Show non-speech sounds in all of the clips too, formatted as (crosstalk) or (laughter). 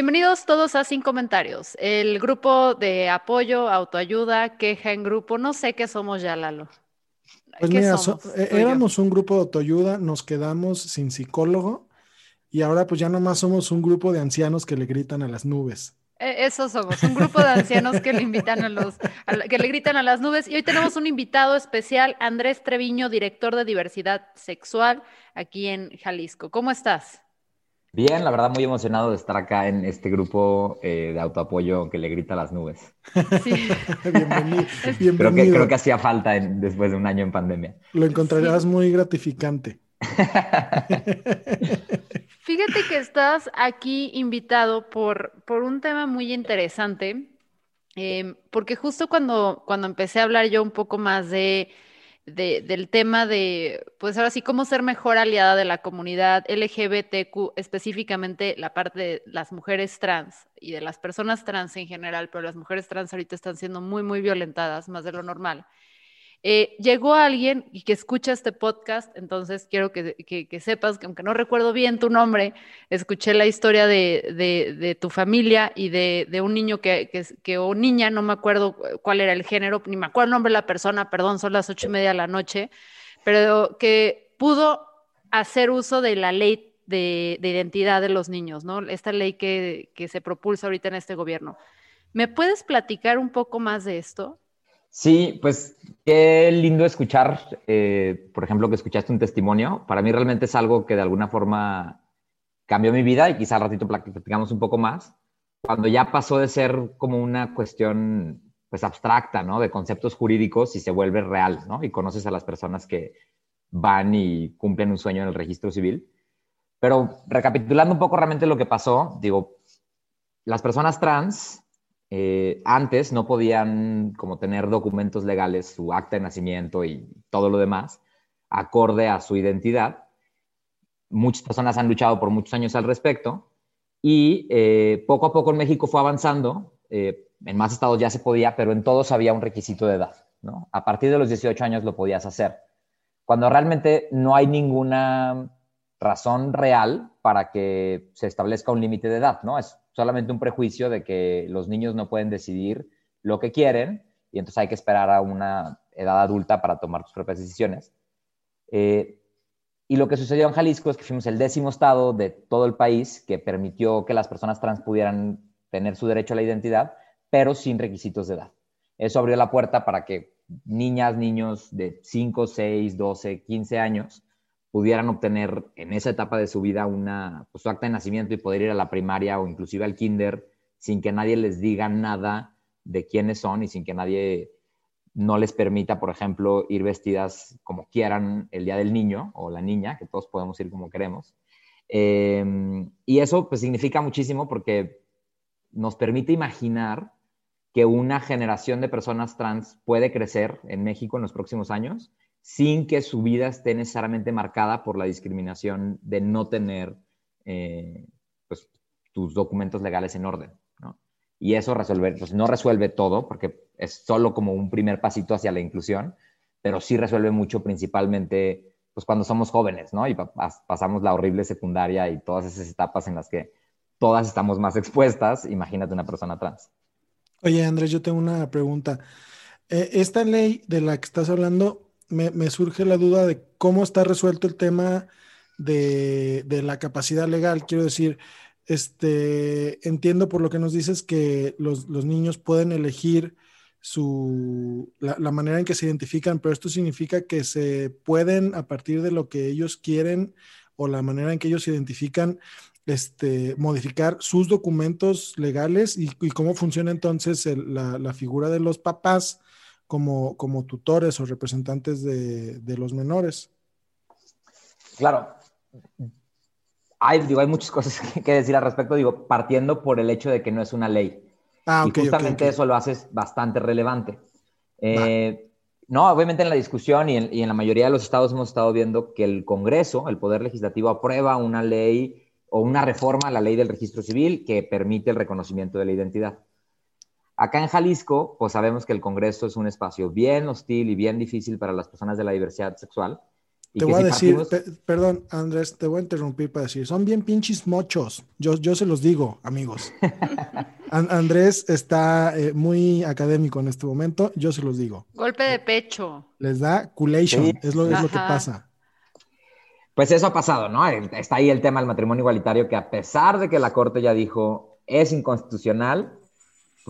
Bienvenidos todos a Sin Comentarios, el grupo de apoyo, autoayuda, queja en grupo. No sé qué somos ya, Lalo. Pues ¿Qué mira, somos, so- eh, éramos un grupo de autoayuda, nos quedamos sin psicólogo y ahora pues ya nomás somos un grupo de ancianos que le gritan a las nubes. Eh, Eso somos, un grupo de ancianos que le invitan a los, a que le gritan a las nubes. Y hoy tenemos un invitado especial, Andrés Treviño, director de diversidad sexual aquí en Jalisco. ¿Cómo estás? Bien, la verdad muy emocionado de estar acá en este grupo eh, de autoapoyo que le grita a las nubes. Sí. (laughs) Bienvenido. Creo que, bienvenido. creo que hacía falta en- después de un año en pandemia. Lo encontrarás muy gratificante. (laughs) Fíjate que estás aquí invitado por, por un tema muy interesante, eh, porque justo cuando, cuando empecé a hablar yo un poco más de, de- del tema de, pues ahora sí, cómo ser mejor aliada de la comunidad LGBTQ, específicamente la parte de las mujeres trans y de las personas trans en general, pero las mujeres trans ahorita están siendo muy, muy violentadas, más de lo normal. Eh, llegó alguien y que escucha este podcast, entonces quiero que, sepas que aunque no recuerdo bien tu nombre, escuché la historia de, tu familia y de, un niño que, o niña, no me acuerdo cuál era el género, ni me acuerdo el nombre de la persona, perdón, son las ocho y media de la noche, pero que pudo hacer uso de la ley de, de identidad de los niños, ¿no? Esta ley que, que se propulsa ahorita en este gobierno. ¿Me puedes platicar un poco más de esto? Sí, pues qué lindo escuchar, eh, por ejemplo, que escuchaste un testimonio. Para mí realmente es algo que de alguna forma cambió mi vida y quizá al ratito plati- platicamos un poco más. Cuando ya pasó de ser como una cuestión pues abstracta, ¿no? De conceptos jurídicos y se vuelve real, ¿no? Y conoces a las personas que van y cumplen un sueño en el registro civil. Pero recapitulando un poco realmente lo que pasó, digo, las personas trans eh, antes no podían como tener documentos legales, su acta de nacimiento y todo lo demás, acorde a su identidad. Muchas personas han luchado por muchos años al respecto y eh, poco a poco en México fue avanzando. eh, en más estados ya se podía, pero en todos había un requisito de edad. ¿no? A partir de los 18 años lo podías hacer. Cuando realmente no hay ninguna razón real para que se establezca un límite de edad, ¿no? Es solamente un prejuicio de que los niños no pueden decidir lo que quieren y entonces hay que esperar a una edad adulta para tomar tus propias decisiones. Eh, y lo que sucedió en Jalisco es que fuimos el décimo estado de todo el país que permitió que las personas trans pudieran tener su derecho a la identidad, pero sin requisitos de edad. Eso abrió la puerta para que niñas, niños de 5, 6, 12, 15 años pudieran obtener en esa etapa de su vida una, pues, su acta de nacimiento y poder ir a la primaria o inclusive al kinder sin que nadie les diga nada de quiénes son y sin que nadie no les permita, por ejemplo, ir vestidas como quieran el día del niño o la niña, que todos podemos ir como queremos. Eh, y eso pues significa muchísimo porque nos permite imaginar que una generación de personas trans puede crecer en México en los próximos años sin que su vida esté necesariamente marcada por la discriminación de no tener eh, pues, tus documentos legales en orden. ¿no? Y eso resuelve, pues, no resuelve todo, porque es solo como un primer pasito hacia la inclusión, pero sí resuelve mucho principalmente pues, cuando somos jóvenes, ¿no? Y pa- pas- pasamos la horrible secundaria y todas esas etapas en las que todas estamos más expuestas, imagínate una persona trans. Oye, Andrés, yo tengo una pregunta. Eh, esta ley de la que estás hablando, me, surge la duda de cómo está resuelto el tema de, de la capacidad legal. Quiero decir, este, entiendo por lo que nos dices que los, niños pueden elegir su, la, manera en que se identifican, pero esto significa que se pueden, a partir de lo que ellos quieren o la manera en que ellos se identifican, este, modificar sus documentos legales y, cómo funciona entonces la, figura de los papás como, como tutores o representantes de, de los menores. Claro, hay, digo, hay muchas cosas (laughs) que decir al respecto, digo, partiendo por el hecho de que no es una ley. Ah, y justamente eso lo haces bastante relevante. Eh, no, obviamente en la discusión y en, la mayoría de los estados hemos estado viendo que el Congreso, el Poder Legislativo, aprueba una ley o una reforma a la ley del registro civil que permite el reconocimiento de la identidad. Acá en Jalisco, pues sabemos que el Congreso es un espacio bien hostil y bien difícil para las personas de la diversidad sexual te voy a decir, perdón, Andrés, te voy a interrumpir para decir, son bien pinches mochos. Yo, yo se los digo, amigos. (laughs) Andrés está eh, muy académico en este momento, yo se los digo. Golpe de pecho. Les da culation, es, lo, es lo que pasa. Pues eso ha pasado, ¿no? Está ahí el tema del matrimonio igualitario, que a pesar de que la Corte ya dijo es inconstitucional,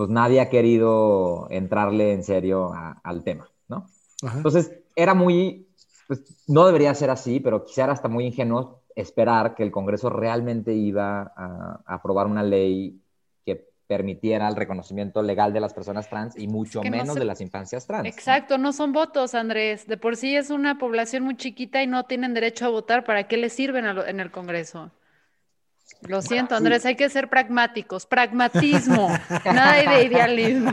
pues nadie ha querido entrarle en serio al tema, ¿no? Entonces, era muy pues no debería ser así, pero quizá era hasta muy ingenuo esperar que el Congreso realmente iba a, aprobar una ley que permitiera el reconocimiento legal de las personas trans y mucho menos de las infancias trans. Exacto, ¿no? son votos, Andrés. De por sí es una población muy chiquita y no tienen derecho a votar. ¿Para qué les sirven en el Congreso? Lo siento, Andrés, hay que ser pragmáticos. Pragmatismo, (laughs) nada de idealismo.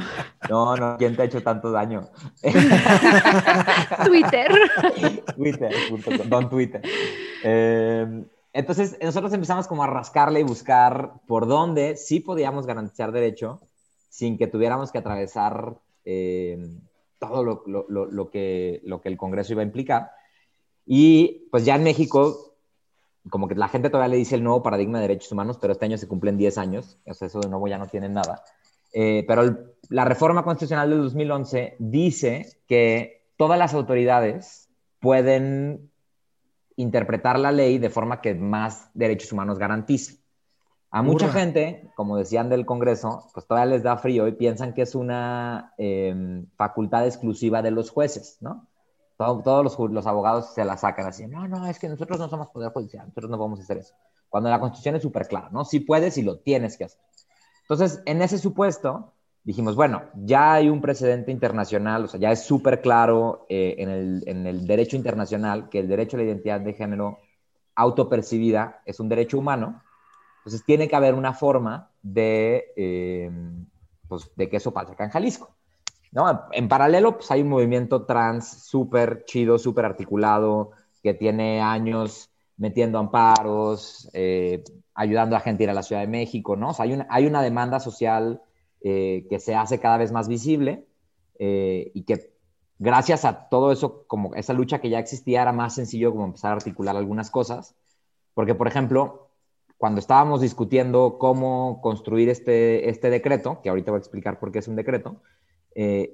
No, no, ¿quién te ha hecho tanto daño? (laughs) Twitter. Twitter, don Twitter. Em, entonces, nosotros empezamos como a rascarle y buscar por dónde sí podíamos garantizar derecho sin que tuviéramos que atravesar em, todo lo, que, lo que el Congreso iba a implicar. Y pues ya en México como que la gente todavía le dice el nuevo paradigma de derechos humanos, pero este año se cumplen 10 años, o sea, eso de nuevo ya no tiene nada. Eh, pero la reforma constitucional del 2011 dice que todas las autoridades pueden interpretar la ley de forma que más derechos humanos garantice. A mucha gente, como decían del Congreso, pues todavía les da frío y piensan que es una em, facultad exclusiva de los jueces, ¿no? Todos los, abogados se la sacan así, no, no, es que nosotros no somos poder judicial, nosotros no a hacer eso. Cuando la constitución es súper clara, ¿no? Si puedes y lo tienes que hacer. Entonces, en ese supuesto, dijimos, bueno, ya hay un precedente internacional, o sea, ya es súper claro eh, en, el, en, el, derecho internacional que el derecho a la identidad de género autopercibida es un derecho humano, entonces tiene que haber una forma de, eh, pues, de que eso pase acá en Jalisco. En paralelo, pues hay un movimiento trans súper chido, súper articulado, que tiene años metiendo amparos, eh, ayudando a gente a ir a la Ciudad de México, ¿no? hay, una, hay una demanda social eh, que se hace cada vez más visible eh, y que gracias a todo eso, como esa lucha que ya existía, era más sencillo como empezar a articular algunas cosas. Porque, por ejemplo, cuando estábamos discutiendo cómo construir este, este decreto, que ahorita voy a explicar por qué es un decreto, eh,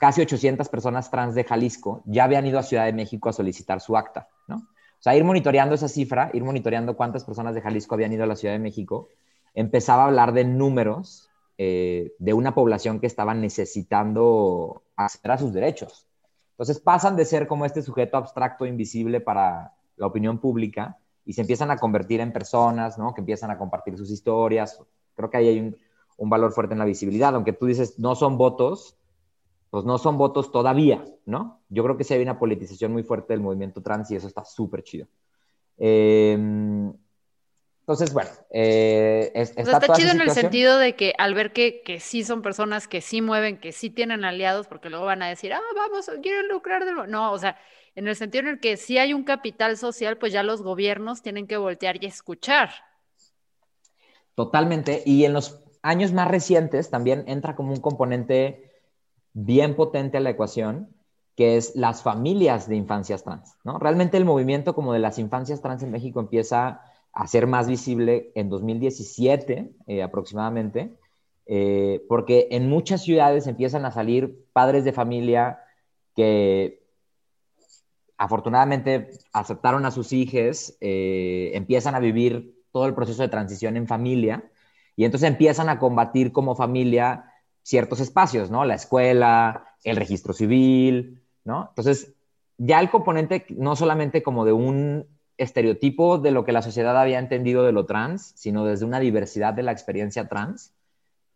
casi 800 personas trans de Jalisco ya habían ido a Ciudad de México a solicitar su acta, ¿no? O sea, ir monitoreando esa cifra, ir monitoreando cuántas personas de Jalisco habían ido a la Ciudad de México, empezaba a hablar de números eh, de una población que estaba necesitando acceder a sus derechos. Entonces pasan de ser como este sujeto abstracto, invisible para la opinión pública, y se empiezan a convertir en personas, ¿no? Que empiezan a compartir sus historias. Creo que ahí hay un, un valor fuerte en la visibilidad, aunque tú dices no son votos, pues no son votos todavía, ¿no? Yo creo que sí hay una politización muy fuerte del movimiento trans y eso está súper chido. Em, entonces, bueno, eh, está, chido en el sentido de que al ver que, que, sí son personas que sí mueven, que sí tienen aliados, porque luego van a decir, ah, vamos, quieren lucrar de No, o sea, en el sentido en el que sí hay un capital social, pues ya los gobiernos tienen que voltear y escuchar. Totalmente. Y en los años más recientes también entra como un componente bien potente a la ecuación, que es las familias de infancias trans, ¿no? Realmente el movimiento como de las infancias trans en México empieza a ser más visible en 2017 eh, aproximadamente, eh, porque en muchas ciudades empiezan a salir padres de familia que afortunadamente aceptaron a sus hijos, eh, empiezan a vivir todo el proceso de transición en familia y entonces empiezan a combatir como familia ciertos espacios, ¿no? La escuela, el registro civil, ¿no? Entonces, ya el componente no solamente como de un estereotipo de lo que la sociedad había entendido de lo trans, sino desde una diversidad de la experiencia trans,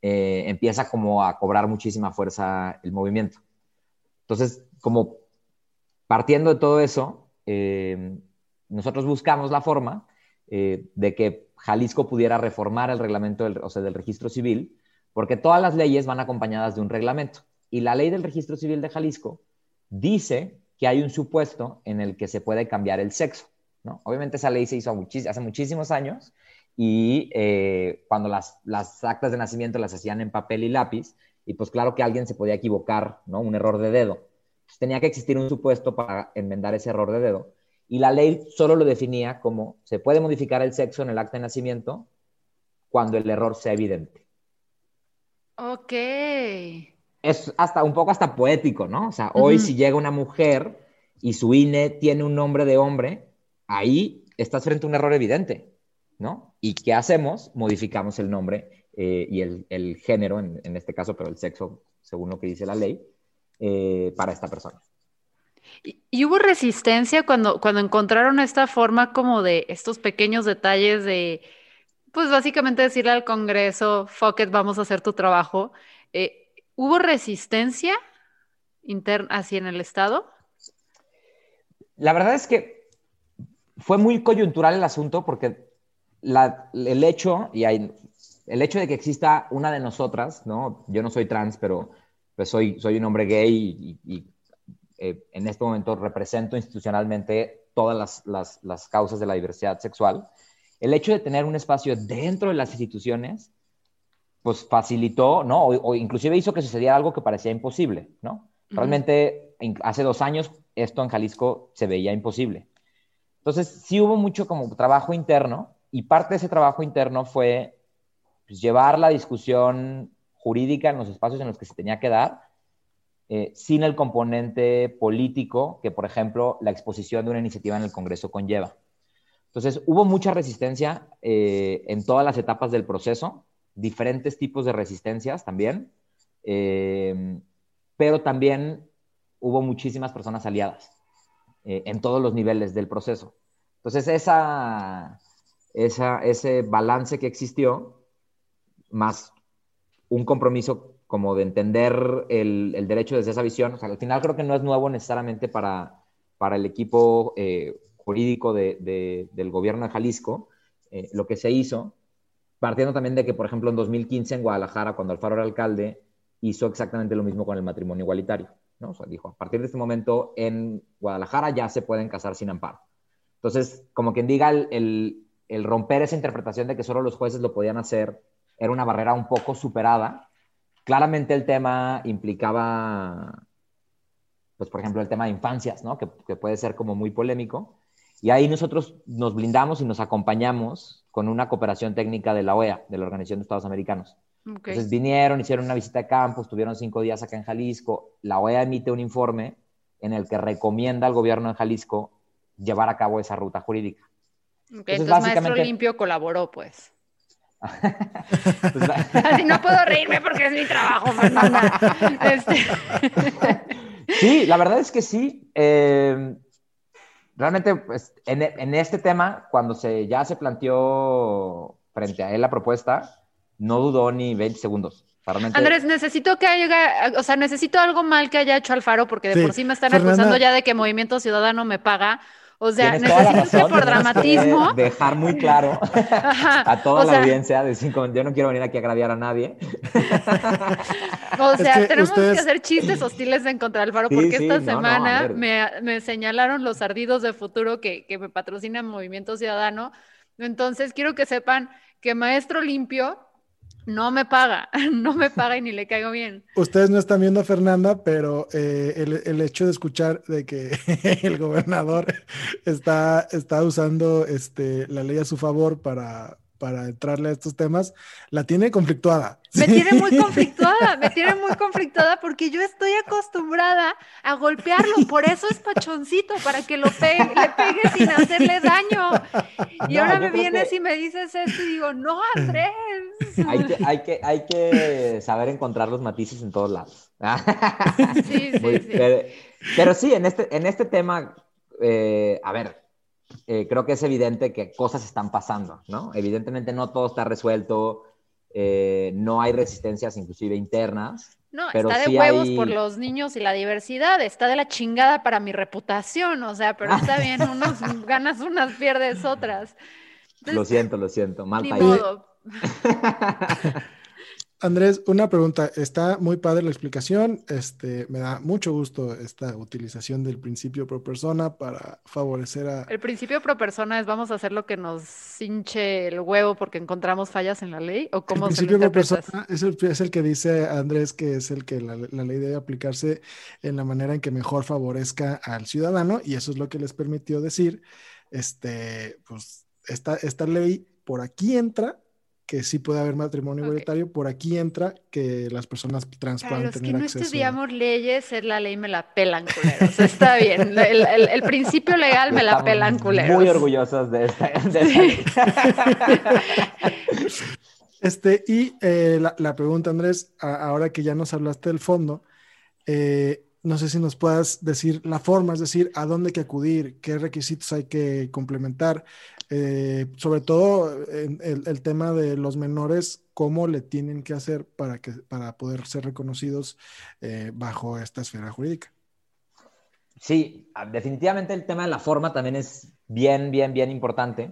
eh, empieza como a cobrar muchísima fuerza el movimiento. Entonces, como partiendo de todo eso, eh, nosotros buscamos la forma eh, de que Jalisco pudiera reformar el reglamento del, o sea, del registro civil, porque todas las leyes van acompañadas de un reglamento. Y la ley del registro civil de Jalisco dice que hay un supuesto en el que se puede cambiar el sexo. ¿no? Obviamente esa ley se hizo hace muchísimos años y eh, cuando las, las, actas de nacimiento las hacían en papel y lápiz, y pues claro que alguien se podía equivocar, ¿no? Un error de dedo. Pues tenía que existir un supuesto para enmendar ese error de dedo. Y la ley solo lo definía como se puede modificar el sexo en el acta de nacimiento cuando el error sea evidente. Ok. Es hasta un poco hasta poético, ¿no? O sea, hoy si llega una mujer y su INE tiene un nombre de hombre, ahí estás frente a un error evidente, ¿no? ¿Y qué hacemos? Modificamos el nombre eh, y el, género, en, este caso, pero el sexo, según lo que dice la ley, eh, para esta persona. ¿Y, hubo resistencia cuando, cuando encontraron esta forma como de estos pequeños detalles de, pues básicamente decirle al Congreso, fuck it, vamos a hacer tu trabajo? Eh, ¿Hubo resistencia interna así en el Estado? La verdad es que fue muy coyuntural el asunto porque el hecho, y hay, el hecho de que exista una de nosotras, ¿no? Yo no soy trans, pero pues soy, soy un hombre gay y, eh, en este momento represento institucionalmente todas las, causas de la diversidad sexual. El hecho de tener un espacio dentro de las instituciones, pues facilitó, ¿no? O, inclusive hizo que sucediera algo que parecía imposible, ¿no? Realmente, hace dos años, esto en Jalisco se veía imposible. Entonces, sí hubo mucho como trabajo interno y parte de ese trabajo interno fue pues, llevar la discusión jurídica en los espacios en los que se tenía que dar, eh, sin el componente político que, por ejemplo, la exposición de una iniciativa en el Congreso conlleva. Entonces, hubo mucha resistencia eh, en todas las etapas del proceso, diferentes tipos de resistencias también, eh, pero también hubo muchísimas personas aliadas. En todos los niveles del proceso. Entonces, esa, ese balance que existió, más un compromiso como de entender el, derecho desde esa visión, o sea, al final creo que no es nuevo necesariamente para, para el equipo eh, jurídico de, del gobierno de Jalisco, eh, lo que se hizo, partiendo también de que, por ejemplo, en 2015 en Guadalajara, cuando Alfaro era alcalde, hizo exactamente lo mismo con el matrimonio igualitario. ¿no? O dijo, a partir de este momento en Guadalajara ya se pueden casar sin amparo. Entonces, como quien diga, el, el, romper esa interpretación de que solo los jueces lo podían hacer era una barrera un poco superada. Claramente el tema implicaba, pues por ejemplo, el tema de infancias, ¿no? Que, que puede ser como muy polémico. Y ahí nosotros nos blindamos y nos acompañamos con una cooperación técnica de la OEA, de la Organización de Estados Americanos. Entonces vinieron, hicieron una visita de campo, estuvieron cinco días acá en Jalisco. La OEA emite un informe en el que recomienda al gobierno de Jalisco llevar a cabo esa ruta jurídica. entonces, Maestro Limpio colaboró, pues. (laughs) (laughs) Así no puedo reírme porque es mi trabajo, Fernanda. (laughs) Este. sí, la verdad es que sí. Eh, realmente, pues, en, en, este tema, cuando se, ya se planteó frente a él la propuesta, no dudó ni 20 segundos. Andrés, necesito que haya, o sea, necesito algo mal que haya hecho Alfaro, porque de por sí me están acusando ya de que Movimiento Ciudadano me paga. O sea, necesito que por dramatismo. Dejar muy claro (laughs) a toda la audiencia, decir, yo no quiero venir aquí a agraviar a nadie. o sea, tenemos que hacer chistes hostiles en contra de Alfaro, porque esta semana me, señalaron los ardidos de futuro que, que me patrocina Movimiento Ciudadano. Entonces, quiero que sepan que Maestro Limpio no me paga, (laughs) no me paga y ni le caigo bien. Ustedes no están viendo a Fernanda, pero eh, el, hecho de escuchar de que (laughs) el gobernador está, está usando este, la ley a su favor para, para entrarle a estos temas, la tiene conflictuada. Me tiene muy conflictuada, me tiene muy conflictuada porque yo estoy acostumbrada a golpearlo, por eso es pachoncito, para que lo pegue, le pegue sin hacerle daño. Y ahora me vienes y me dices esto y digo, no, Andrés. Hay que, hay que, hay que saber encontrar los matices en todos lados. Sí, sí, sí. Pero, pero sí, en este, en este tema, eh, a ver, eh, creo que es evidente que cosas están pasando, ¿no? Evidentemente no todo está resuelto, eh, no hay resistencias inclusive internas. No, pero está de sí huevos hay- por los niños y la diversidad, está de la chingada para mi reputación, o sea, pero está bien, (laughs) unos ganas unas, pierdes otras. Lo siento, lo siento, mal país. modo. (laughs) Andrés, una pregunta. Está muy padre la explicación. Este, me da mucho gusto esta utilización del principio pro persona para favorecer a... El principio pro persona es vamos a hacer lo que nos hinche el huevo porque encontramos fallas en la ley o El cómo se lo principio pro persona es el, es el que dice Andrés que es el que la, la ley debe aplicarse en la manera en que mejor favorezca al ciudadano y eso es lo que les permitió decir, este, pues esta, esta ley por aquí entra que sí puede haber matrimonio igualitario, por aquí entra que las personas trans Para puedan los que tener no acceso. estudiamos leyes, es la ley me la pelan culeros. Está bien. El, el- el principio legal me la pelan culeros. Muy orgullosos de esta, de esta. (laughs) Este, y eh, la, la pregunta, Andrés, a- ahora que ya nos hablaste del fondo, eh, no sé si nos puedas decir la forma, es decir, a dónde hay que acudir, qué requisitos hay que complementar, eh, sobre todo el, tema de los menores, cómo le tienen que hacer para, que, para poder ser reconocidos eh, bajo esta esfera jurídica. Sí, ah, definitivamente el tema de la forma también es bien, bien, bien importante,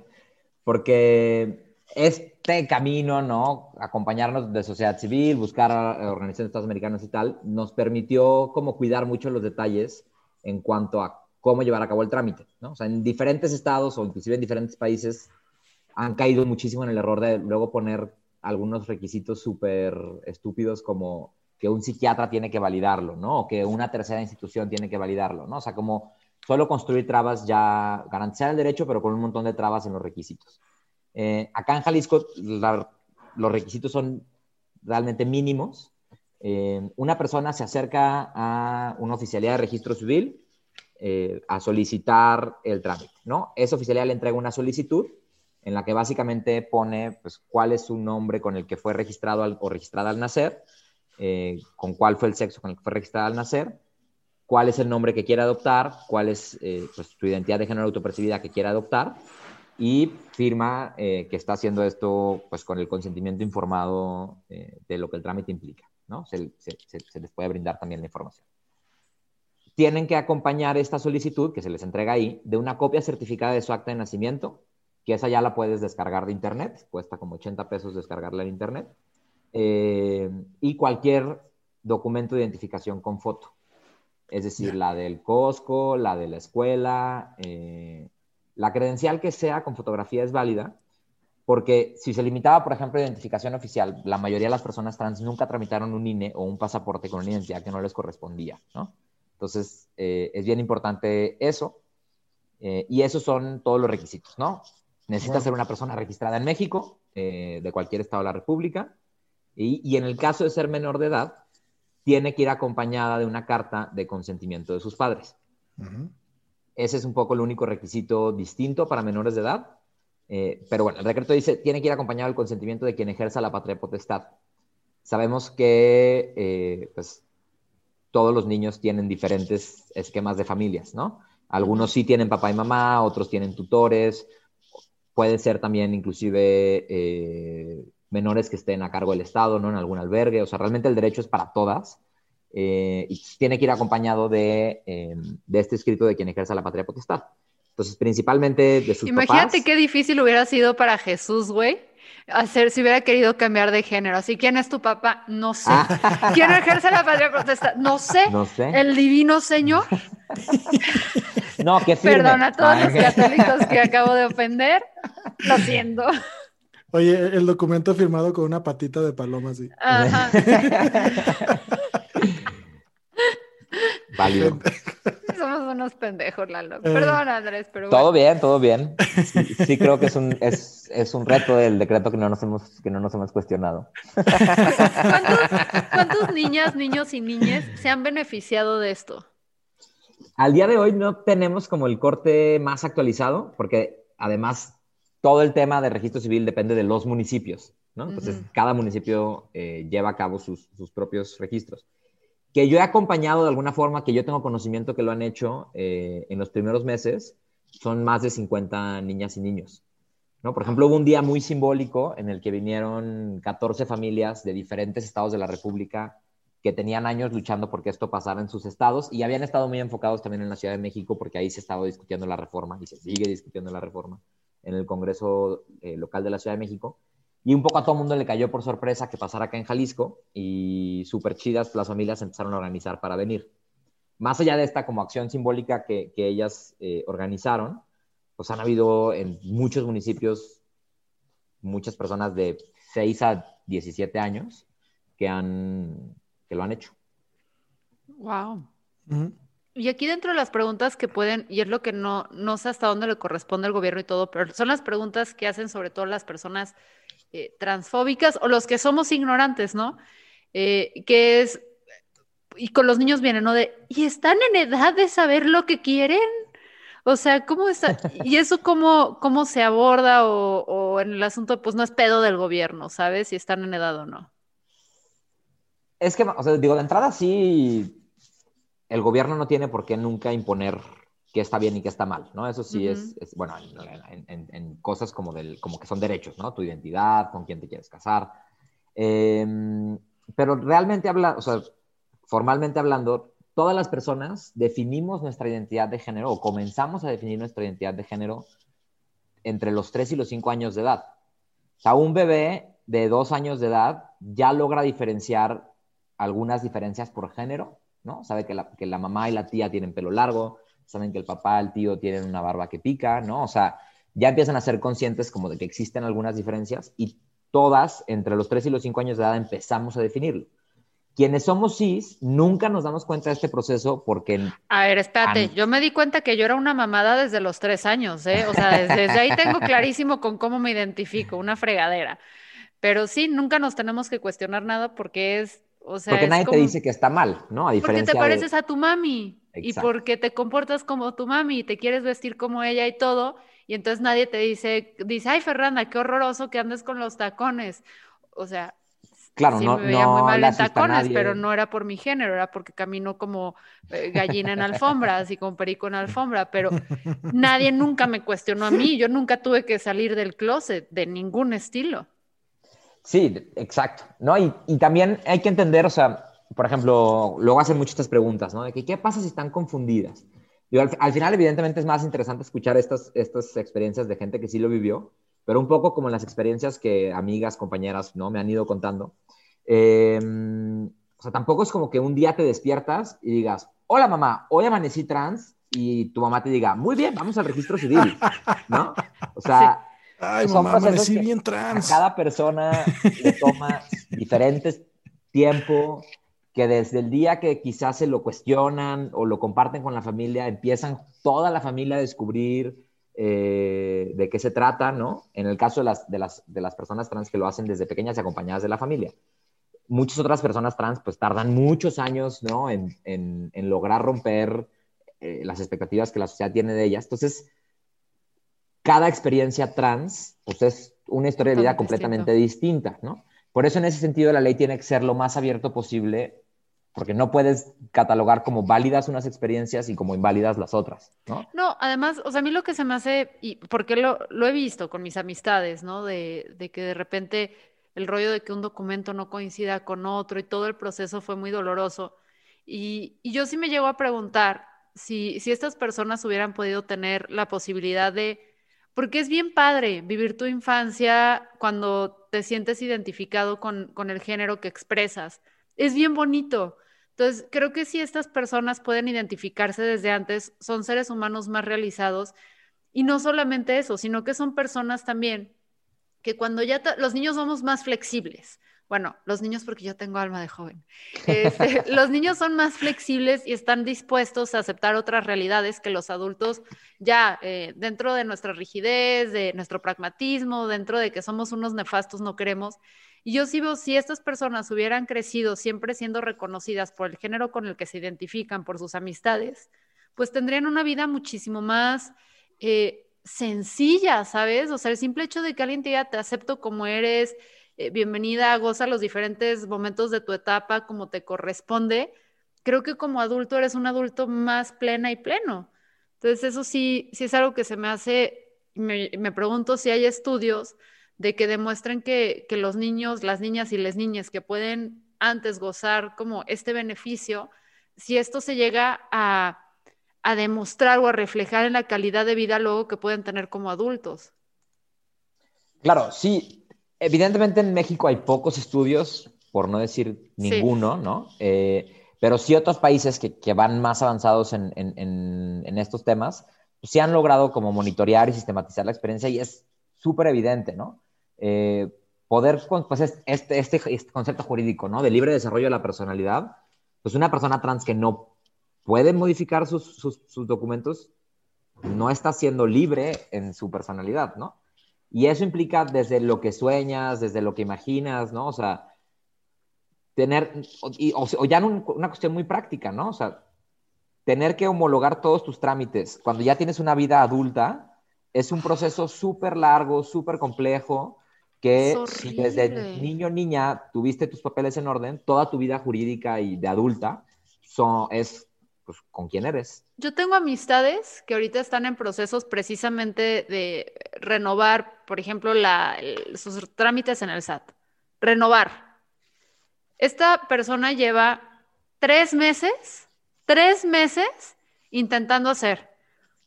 porque este camino, ¿no? Acompañarnos de sociedad civil, buscar a organizaciones Americanos y tal, nos permitió como cuidar mucho los detalles en cuanto a cómo llevar a cabo el trámite, ¿no? O sea, en diferentes estados o inclusive en diferentes países han caído muchísimo en el error de luego poner algunos requisitos súper estúpidos como que un psiquiatra tiene que validarlo, ¿no? O que una tercera institución tiene que validarlo, ¿no? O sea, como solo construir trabas ya, garantizar el derecho, pero con un montón de trabas en los requisitos. Eh, acá en Jalisco la- los requisitos son realmente mínimos. Eh, una persona se acerca a una oficialidad de registro civil eh, a solicitar el trámite, ¿no? Esa oficialidad le entrega una solicitud en la que básicamente pone pues, cuál es su nombre con el que fue registrado al- o registrada al nacer, eh, con cuál fue el sexo con el que fue registrada al nacer, cuál es el nombre que quiere adoptar, cuál es eh, pues, su identidad de género autopercibida que quiere adoptar y firma eh, que está haciendo esto pues, con el consentimiento informado eh, de lo que el trámite implica. ¿no? Se, se- se- se les puede brindar también la información. Tienen que acompañar esta solicitud que se les entrega ahí de una copia certificada de su acta de nacimiento, que esa ya la puedes descargar de internet, cuesta como 80 pesos descargarla en internet, eh, y cualquier documento de identificación con foto. Es decir, la del Costco, la de la escuela, eh, la credencial que sea con fotografía es válida, porque si se limitaba, por ejemplo, a identificación oficial, la mayoría de las personas trans nunca tramitaron un INE o un pasaporte con una identidad que no les correspondía, ¿no? Entonces, eh, es bien importante eso. eh, y esos son todos los requisitos, ¿no? Necesita ser una persona registrada en México, eh, de cualquier estado de la República, y, y en el caso de ser menor de edad, tiene que ir acompañada de una carta de consentimiento de sus padres. Ese es un poco el único requisito distinto para menores de edad. Eh, pero bueno, el decreto dice, tiene que ir acompañado del consentimiento de quien ejerza la patria potestad. Sabemos que eh, pues, todos los niños tienen diferentes esquemas de familias, ¿no? Algunos sí tienen papá y mamá, otros tienen tutores, pueden ser también inclusive eh, menores que estén a cargo del Estado, ¿no? En algún albergue, o sea, realmente el derecho es para todas eh, y tiene que ir acompañado de, eh, de este escrito de quien ejerza la patria potestad. Entonces, principalmente de sus Imagínate papás. qué difícil hubiera sido para Jesús, güey, hacer si hubiera querido cambiar de género. Así, ¿quién es tu papá? No sé. (laughs) ¿Quién ejerce la patria potestad? No sé. Ah. No sé. El divino Señor. (laughs) No, que firme. Perdona a todos Ah, los católicos que acabo de ofender. Lo siento. Oye, el documento firmado con una patita de paloma, sí. Ajá. (laughs) Válido. (laughs) Somos unos pendejos, Lalo. Perdón, Andrés, pero Todo bien, todo bien. (laughs) Sí, creo que es un, es, es, un reto del decreto que no nos hemos, que no nos hemos cuestionado. ¿Cuántos (laughs) niñas, niños y niñas se han beneficiado de esto? Al día de hoy no tenemos como el corte más actualizado, porque además todo el tema de registro civil depende de los municipios, ¿no? Entonces, cada municipio eh, lleva a cabo sus, sus, propios registros. Que yo he acompañado de alguna forma, que yo tengo conocimiento que lo han hecho eh, en los primeros meses, son más de 50 niñas y niños. ¿no? Por ejemplo, hubo un día muy simbólico en el que vinieron 14 familias de diferentes estados de la República que tenían años luchando porque esto pasara en sus estados y habían estado muy enfocados también en la Ciudad de México porque ahí se estaba discutiendo la reforma y se sigue discutiendo la reforma en el Congreso eh, local de la Ciudad de México. Y un poco a todo el mundo le cayó por sorpresa que pasara acá en Jalisco y súper chidas las familias empezaron a organizar para venir. Más allá de esta como acción simbólica que, que ellas eh, organizaron, pues han habido en muchos municipios muchas personas de 6 a 17 años que han que lo han hecho. Wow. Y aquí dentro de las preguntas que pueden, y es lo que no, no sé hasta dónde le corresponde al gobierno y todo, pero son las preguntas que hacen sobre todo las personas eh, transfóbicas o los que somos ignorantes, ¿no? Eh, que es, y con los niños vienen, ¿no? De, ¿y están en edad de saber lo que quieren? O sea, ¿cómo está? ¿Y eso cómo, cómo se aborda o, o en el asunto, pues no es pedo del gobierno, ¿sabes? Si están en edad o no. Es que, o sea, digo, de entrada sí, el gobierno no tiene por qué nunca imponer qué está bien y qué está mal, ¿no? Eso sí es, bueno, en, cosas como, del, como que son derechos, ¿no? Tu identidad, con quién te quieres casar. Em, pero realmente habla, o sea, formalmente hablando, todas las personas definimos nuestra identidad de género o comenzamos a definir nuestra identidad de género entre los 3 y los 5 años de edad. O sea, un bebé de 2 años de edad ya logra diferenciar algunas diferencias por género, ¿no? Sabe que la, que la mamá y la tía tienen pelo largo, saben que el papá, el tío tienen una barba que pica, ¿no? O sea, ya empiezan a ser conscientes como de que existen algunas diferencias y todas, entre los 3 y los 5 años de edad, empezamos a definirlo. Quienes somos cis, nunca nos damos cuenta de este proceso porque... A ver, espérate, yo me di cuenta que yo era una mamada desde los 3 años, ¿eh? O sea, desde, desde ahí tengo (laughs) clarísimo con cómo me identifico, una fregadera. Pero sí, nunca nos tenemos que cuestionar nada porque es porque nadie te dice que está mal, ¿no? A diferencia porque te pareces a tu mami y porque te comportas como tu mami y te quieres vestir como ella y todo. Y entonces nadie te dice, dice, ay, Fernanda, qué horroroso que andes con los tacones. O sea, claro, no, me veía muy mal en tacones, pero no era por mi género, era porque camino como eh, gallina en alfombras y como perico en alfombra. Pero nadie nunca me cuestionó a mí. Yo nunca tuve que salir del closet de ningún estilo. Sí, exacto. ¿no? Y, también hay que entender, o sea, por ejemplo, luego hacen muchas estas preguntas, ¿no? De que, qué pasa si están confundidas. Y al, final, evidentemente, es más interesante escuchar estas, estas experiencias de gente que sí lo vivió, pero un poco como las experiencias que amigas, compañeras, ¿no? Me han ido contando. Em, o sea, tampoco es como que un día te despiertas y digas, hola mamá, hoy amanecí trans, y tu mamá te diga, muy bien, vamos al registro civil, ¿no? O sea, Ay, mamá, amanecí bien trans. cada persona le toma diferentes tiempo, que desde el día que quizás se lo cuestionan o lo comparten con la familia, empiezan toda la familia a descubrir eh, de qué se trata, ¿no? En el caso de las, de, las, de las personas trans que lo hacen desde pequeñas y acompañadas de la familia. Muchas otras personas trans pues tardan muchos años, ¿no? En, en, en lograr romper eh, las expectativas que la sociedad tiene de ellas. Entonces, cada experiencia trans pues es una historia de vida completamente distinta, ¿no? Por eso en ese sentido la ley tiene que ser lo más abierto posible, porque no puedes catalogar como válidas unas experiencias y como inválidas las otras, ¿no? No, además, o sea, a mí lo que se me hace, y porque lo, he visto con mis amistades, ¿no? De, que de repente el rollo de que un documento no coincida con otro y todo el proceso fue muy doloroso. Y, y yo sí me llego a preguntar si, si estas personas hubieran podido tener la posibilidad de porque es bien padre vivir tu infancia cuando te sientes identificado con, el género que expresas. Es bien bonito. Entonces, creo que si estas personas pueden identificarse desde antes, son seres humanos más realizados. Y no solamente eso, sino que son personas también que cuando ya los niños somos más flexibles. Bueno, los niños porque yo tengo alma de joven, (laughs) este, los niños son más flexibles y están dispuestos a aceptar otras realidades que los adultos ya eh, dentro de nuestra rigidez, de nuestro pragmatismo, dentro de que somos unos nefastos, no queremos. Y yo sí veo, si estas personas hubieran crecido siempre siendo reconocidas por el género con el que se identifican, por sus amistades, pues tendrían una vida muchísimo más... Eh, sencilla, ¿sabes? O sea, el simple hecho de que alguien te diga, te acepto como eres, eh, bienvenida, goza los diferentes momentos de tu etapa como te corresponde, creo que como adulto eres un adulto más plena y pleno. Entonces, eso sí, sí es algo que se me hace, me, me pregunto si hay estudios de que demuestren que, que los niños, las niñas y las niñas que pueden antes gozar como este beneficio, si esto se llega a, a demostrar o a reflejar en la calidad de vida luego que pueden tener como adultos. Claro, sí, Evidentemente en México hay pocos estudios, por no decir ninguno, ¿no? Eh, pero sí otros países que, que van más avanzados en, en, en, estos temas, pues sí han logrado como monitorear y sistematizar la experiencia y es súper evidente, ¿no? Eh, poder, pues este, este, este, concepto jurídico, ¿no? De libre desarrollo de la personalidad, pues una persona trans que no puede modificar sus, sus, sus documentos, no está siendo libre en su personalidad, ¿no? Y eso implica desde lo que sueñas, desde lo que imaginas, ¿no? O sea, tener, o, ya una cuestión muy práctica, ¿no? O sea, tener que homologar todos tus trámites cuando ya tienes una vida adulta es un proceso súper largo, súper complejo, que si desde niño o niña tuviste tus papeles en orden, toda tu vida jurídica y de adulta son, es pues, con quién eres. Yo tengo amistades que ahorita están en procesos precisamente de renovar, por ejemplo, la, sus trámites en el SAT. Renovar. Esta persona lleva tres meses, tres meses intentando hacer.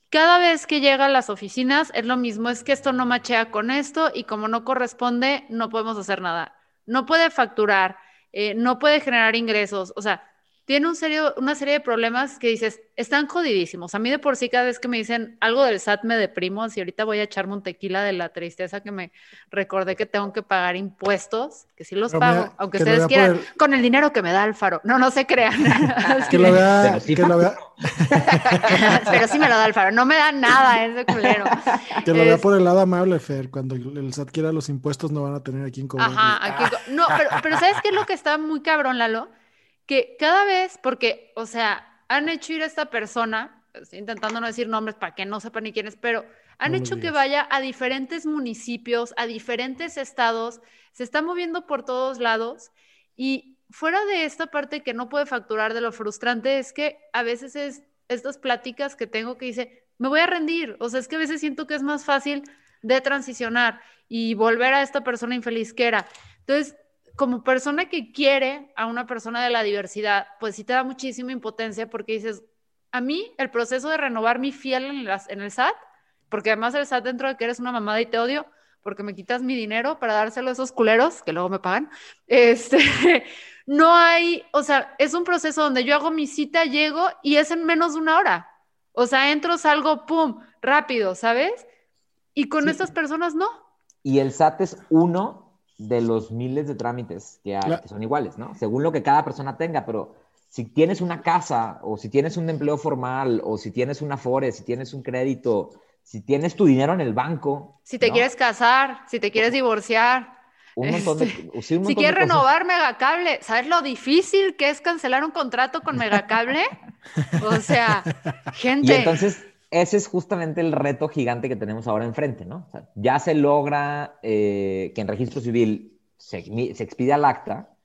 Cada vez que llega a las oficinas es lo mismo, es que esto no machea con esto y como no corresponde, no podemos hacer nada. No puede facturar, eh, no puede generar ingresos, o sea, tiene un serio, una serie de problemas que dices, están jodidísimos. A mí de por sí cada vez que me dicen algo del SAT me deprimo, así ahorita voy a echarme un tequila de la tristeza que me recordé que tengo que pagar impuestos, que sí los pago, aunque ustedes quieran, con el dinero que me da Alfaro. No, no se crean. (laughs) (laughs) que lo vea, que lo vea. Pero sí me lo da Alfaro, no me da nada ese culero. Que lo vea por el lado amable, Fer, cuando el SAT quiera los impuestos no van a tener aquí en cobrar. Ajá, aquí... no, pero, pero ¿sabes qué es lo que está muy cabrón, Lalo? Que cada vez, porque, o sea, han hecho ir a esta persona, intentando no decir nombres para que no sepan ni quién es, pero han hecho que vaya a diferentes municipios, a diferentes estados, se está moviendo por todos lados y fuera de esta parte que no puede facturar de lo frustrante es que a veces es estas pláticas que tengo que dice, me voy a rendir, o sea, es que a veces siento que es más fácil de transicionar y volver a esta persona infeliz que era. Entonces, como persona que quiere a una persona de la diversidad, pues sí te da muchísima impotencia porque dices, a mí el proceso de renovar mi fiel en, en el SAT, porque además el SAT dentro de que eres una mamada y te odio, porque me quitas mi dinero para dárselo a esos culeros que luego me pagan, (laughs) este, no hay, o sea, es un proceso donde yo hago mi cita, llego y es en menos de una hora. O sea, entro, salgo, pum, rápido, ¿sabes? Y con estas personas no. Y el SAT es uno de los miles de trámites que, hay, que son iguales, ¿no? Según lo que cada persona tenga, pero si tienes una casa o si tienes un empleo formal o si tienes una FORE, si tienes un crédito, si tienes tu dinero en el banco. Si te quieres casar, si te quieres divorciar. Un montón de, este, (laughs) si quieres renovar Megacable, ¿sabes lo difícil que es cancelar un contrato con Megacable? (laughs) o sea, gente. Y entonces ese es justamente el reto gigante que tenemos ahora enfrente, ¿no? ya se logra eh, que en registro civil se, expida el acta,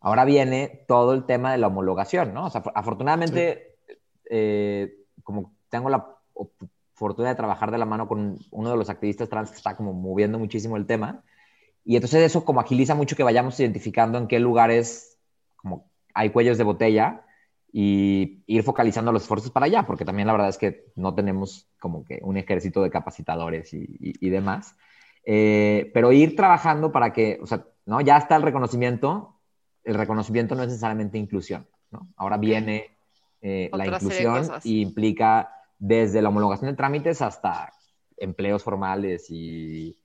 ahora viene todo el tema de la homologación, ¿no? O sea, afortunadamente, eh, como tengo la fortuna de trabajar de la mano con uno de los activistas trans que está como moviendo muchísimo el tema, y entonces eso como agiliza mucho que vayamos identificando en qué lugares como hay cuellos de botella y ir focalizando los esfuerzos para allá, porque también la verdad es que no tenemos como que un ejército de capacitadores y, y, demás. Eh, pero ir trabajando para que, o sea, ¿no? Ya está el reconocimiento, el reconocimiento no es necesariamente inclusión, ¿no? Ahora viene eh, la inclusión y implica desde la homologación de trámites hasta empleos formales y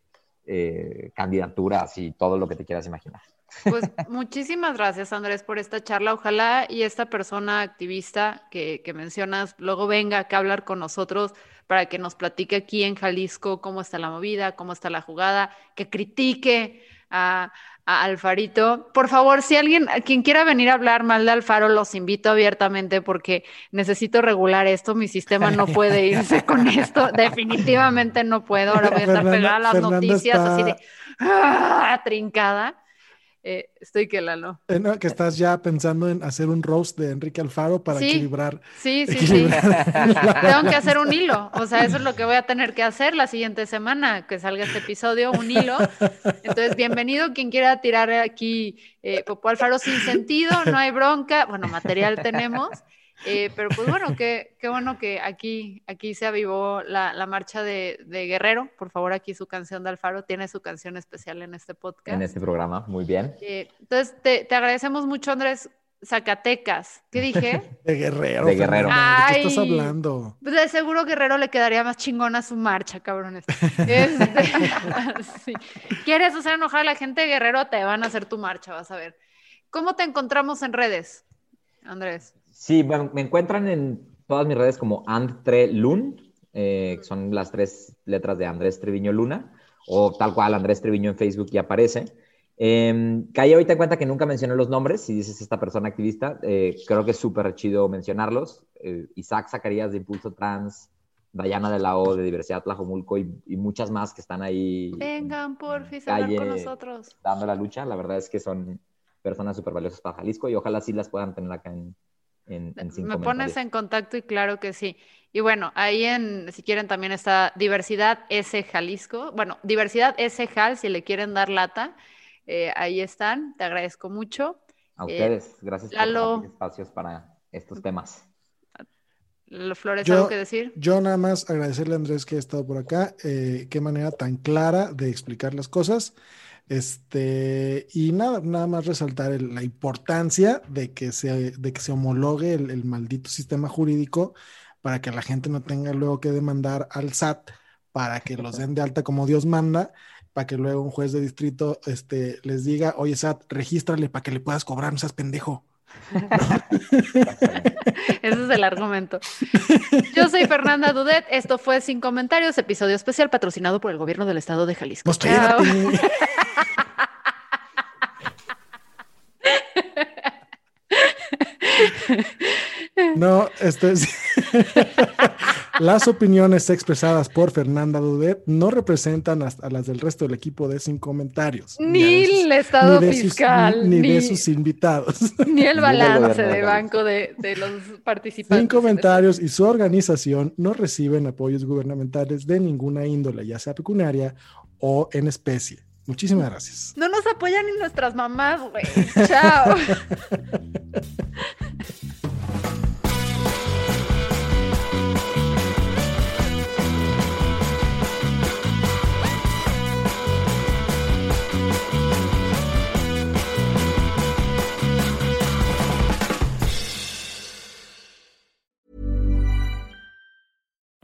eh, candidaturas y todo lo que te quieras imaginar. Pues muchísimas gracias, Andrés, por esta charla. Ojalá y esta persona activista que, que mencionas luego venga acá a hablar con nosotros para que nos platique aquí en Jalisco cómo está la movida, cómo está la jugada, que critique a, a Alfarito. Por favor, si alguien, quien quiera venir a hablar mal de Alfaro, los invito abiertamente porque necesito regular esto. Mi sistema no puede irse con (laughs) esto. Definitivamente no puedo. Ahora voy a estar pegada a las noticias así de ¡ah! trincada. Eh, estoy que la no. Eh, no, que estás ya pensando en hacer un roast de Enrique Alfaro para Sí, equilibrar. Sí, sí, equilibrar sí. (laughs) Tengo que hacer un hilo. O sea, eso es lo que voy a tener que hacer la siguiente semana, que salga este episodio, un hilo. Entonces, bienvenido quien quiera tirar aquí eh, Popó Alfaro sin sentido, no hay bronca. Bueno, material tenemos. Eh, pero pues bueno, qué, qué bueno que aquí, aquí se avivó la, la marcha de, de Guerrero. Por favor, aquí su canción de Alfaro tiene su canción especial en este podcast. En este programa, muy bien. Eh, entonces, te, te agradecemos mucho, Andrés. Zacatecas. ¿Qué dije? (laughs) De Guerrero. De Guerrero. Fernanda, ¿De qué estás Ay. hablando? Pues de seguro Guerrero le quedaría más chingona su marcha, cabrones. (laughs) Este, (laughs) sí. ¿Quieres hacer enojar a la gente de Guerrero? Te van a hacer tu marcha, vas a ver. ¿Cómo te encontramos en redes, Andrés? Sí, bueno, me encuentran en todas mis redes como And3Lun, eh, que son las tres letras de Andrés Treviño Luna, o tal cual Andrés Treviño en Facebook ya aparece. Eh, caí ahorita en cuenta que nunca mencioné los nombres, si dices esta persona activista, eh, creo que es súper chido mencionarlos. Eh, Isaac Zacarías de Impulso Trans, Dayana de la O de Diversidad Tlajomulco y, y muchas más que están ahí Vengan, porfis, a hablar con nosotros. dando la lucha. La verdad es que son personas súper valiosas para Jalisco y ojalá sí las puedan tener acá en, en, en sin Me pones en contacto y claro que sí. Y bueno, ahí en, si quieren, también está Diversidad S Jalisco. Bueno, Diversidad S Jal, si le quieren dar lata, eh, ahí están. Te agradezco mucho. A Eh, ustedes, gracias Lalo. por espacios para estos temas. Lo- Flores, Yo- ¿algo que decir? Yo nada más agradecerle a Andrés que ha estado por acá. eh, qué manera tan clara de explicar las cosas. Este, y nada, nada más resaltar el- la importancia de que se, de que se homologue el, el maldito sistema jurídico para que la gente no tenga luego que demandar al SAT para que los den de alta como Dios manda, para que luego un juez de distrito este, les diga, oye SAT, regístrale para que le puedas cobrar, no seas pendejo. (laughs) Ese es el argumento. Yo soy Fernanda Dudet. Esto fue Sin Comentarios, episodio especial patrocinado por el gobierno del estado de Jalisco. Pues Chao. No, este es- (laughs) Las opiniones expresadas por Fernanda Dudet no representan hasta a las del resto del equipo de Sin Comentarios. Ni sus- el estado ni de sus- fiscal, ni, ni, de sus invitados. ni el balance de banco de, de los participantes. Sin Comentarios y su organización no reciben apoyos gubernamentales de ninguna índole, ya sea pecuniaria o en especie. Muchísimas gracias. No nos apoyan ni nuestras mamás, güey. Chao. (laughs)